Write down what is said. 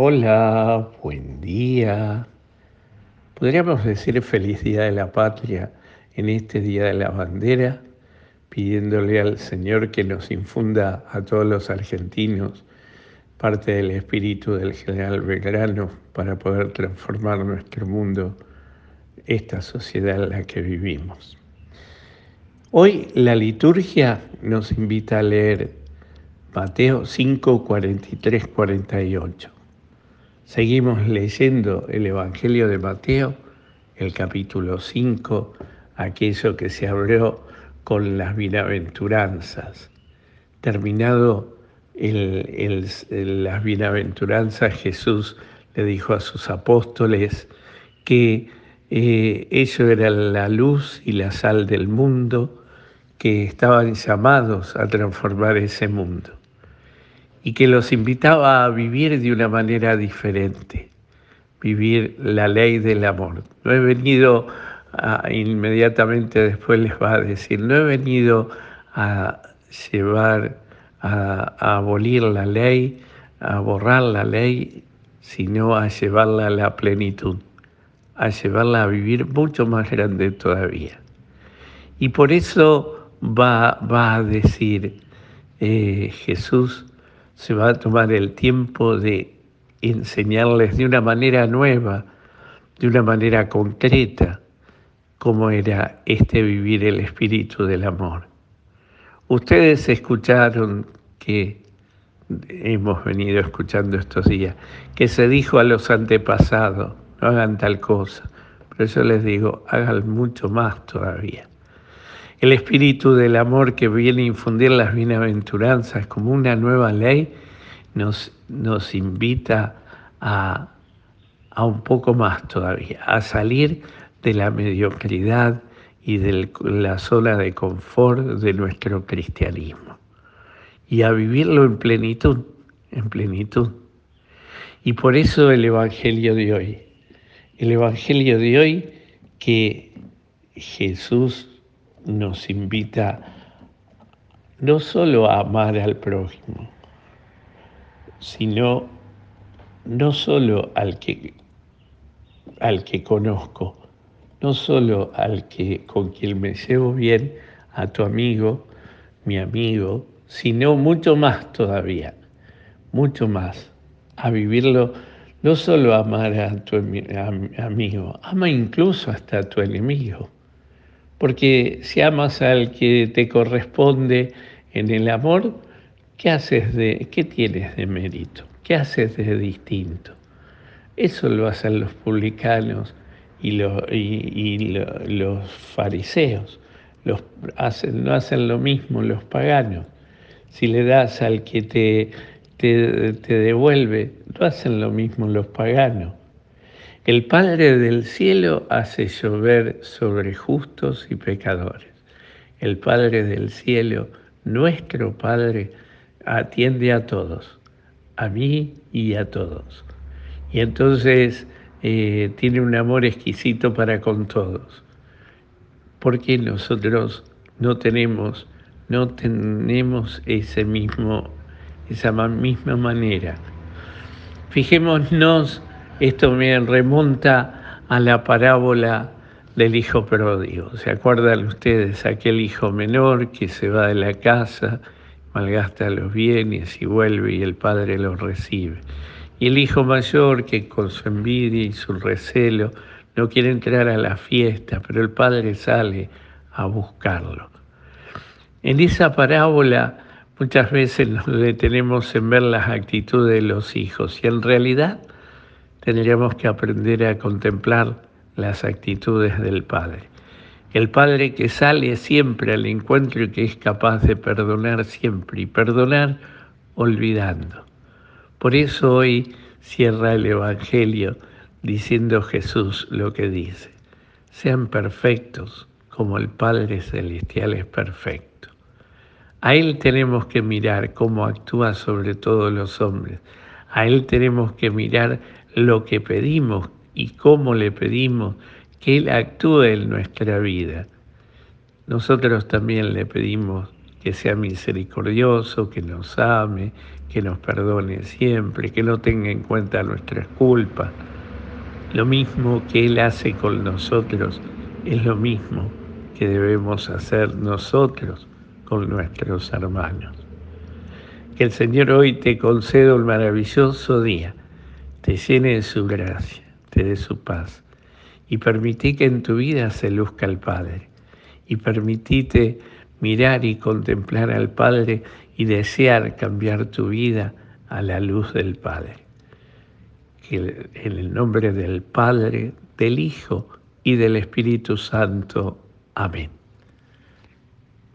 Hola, buen día. Podríamos decir feliz día de la patria en este día de la bandera, pidiéndole al Señor que nos infunda a todos los argentinos parte del espíritu del general Belgrano para poder transformar nuestro mundo, esta sociedad en la que vivimos. Hoy la liturgia nos invita a leer Mateo 5, 43, 48. Seguimos leyendo el Evangelio de Mateo, el capítulo 5, aquello que se abrió con las bienaventuranzas. Terminado las bienaventuranzas, Jesús le dijo a sus apóstoles que eh, ellos eran la luz y la sal del mundo, que estaban llamados a transformar ese mundo y que los invitaba a vivir de una manera diferente, vivir la ley del amor. No he venido, inmediatamente después les va a decir, no he venido a llevar a, abolir la ley, a borrar la ley, sino a llevarla a la plenitud, a llevarla a vivir mucho más grande todavía. Y por eso va, va a decir eh, Jesús, se va a tomar el tiempo de enseñarles de una manera nueva, de una manera concreta, cómo era este vivir el espíritu del amor. Ustedes escucharon que hemos venido escuchando estos días, que se dijo a los antepasados, no hagan tal cosa, pero yo les digo, hagan mucho más todavía. El espíritu del amor que viene a infundir las bienaventuranzas como una nueva ley nos, nos invita a, a un poco más todavía, a salir de la mediocridad, y de la zona de confort de nuestro cristianismo y a vivirlo en plenitud, en plenitud. Y por eso el Evangelio de hoy, el Evangelio de hoy que Jesús nos invita no solo a amar al prójimo, sino no solo al que, al que conozco, no solo al que con quien me llevo bien, a tu amigo, mi amigo, sino mucho más todavía, mucho más, a vivirlo, no solo amar a tu amigo, ama incluso hasta a tu enemigo. Porque si amas al que te corresponde en el amor, ¿qué haces de, qué tienes de mérito? ¿Qué haces de distinto? Eso lo hacen los publicanos, y, los fariseos. Hacen, no hacen lo mismo los paganos. Si le das al que te, te, te devuelve, no hacen lo mismo los paganos. El Padre del cielo hace llover sobre justos y pecadores. El Padre del cielo, nuestro Padre, atiende a todos, a mí y a todos. Y entonces eh, tiene un amor exquisito para con todos. porque nosotros no tenemos, no tenemos ese mismo, esa misma manera? Fijémonos, esto me remonta a la parábola del hijo pródigo. ¿Se acuerdan ustedes? Aquel hijo menor que se va de la casa, malgasta los bienes y vuelve y el padre lo recibe. Y el hijo mayor, que con su envidia y su recelo no quiere entrar a la fiesta, pero el padre sale a buscarlo. En esa parábola muchas veces nos detenemos en ver las actitudes de los hijos y en realidad tendríamos que aprender a contemplar las actitudes del padre. El padre que sale siempre al encuentro y que es capaz de perdonar siempre y perdonar olvidando. Por eso hoy cierra el Evangelio diciendo Jesús lo que dice. Sean perfectos como el Padre Celestial es perfecto. A Él tenemos que mirar cómo actúa sobre todos los hombres. A Él tenemos que mirar lo que pedimos y cómo le pedimos que Él actúe en nuestra vida. Nosotros también le pedimos que sea misericordioso, que nos ame, que nos perdone siempre, que no tenga en cuenta nuestras culpas. Lo mismo que Él hace con nosotros es lo mismo que debemos hacer nosotros con nuestros hermanos. Que el Señor hoy te conceda un maravilloso día, te llene de su gracia, te dé su paz y permití que en tu vida se luzca el Padre y permitite mirar y contemplar al Padre y desear cambiar tu vida a la luz del Padre. Que en el nombre del Padre, del Hijo y del Espíritu Santo. Amén.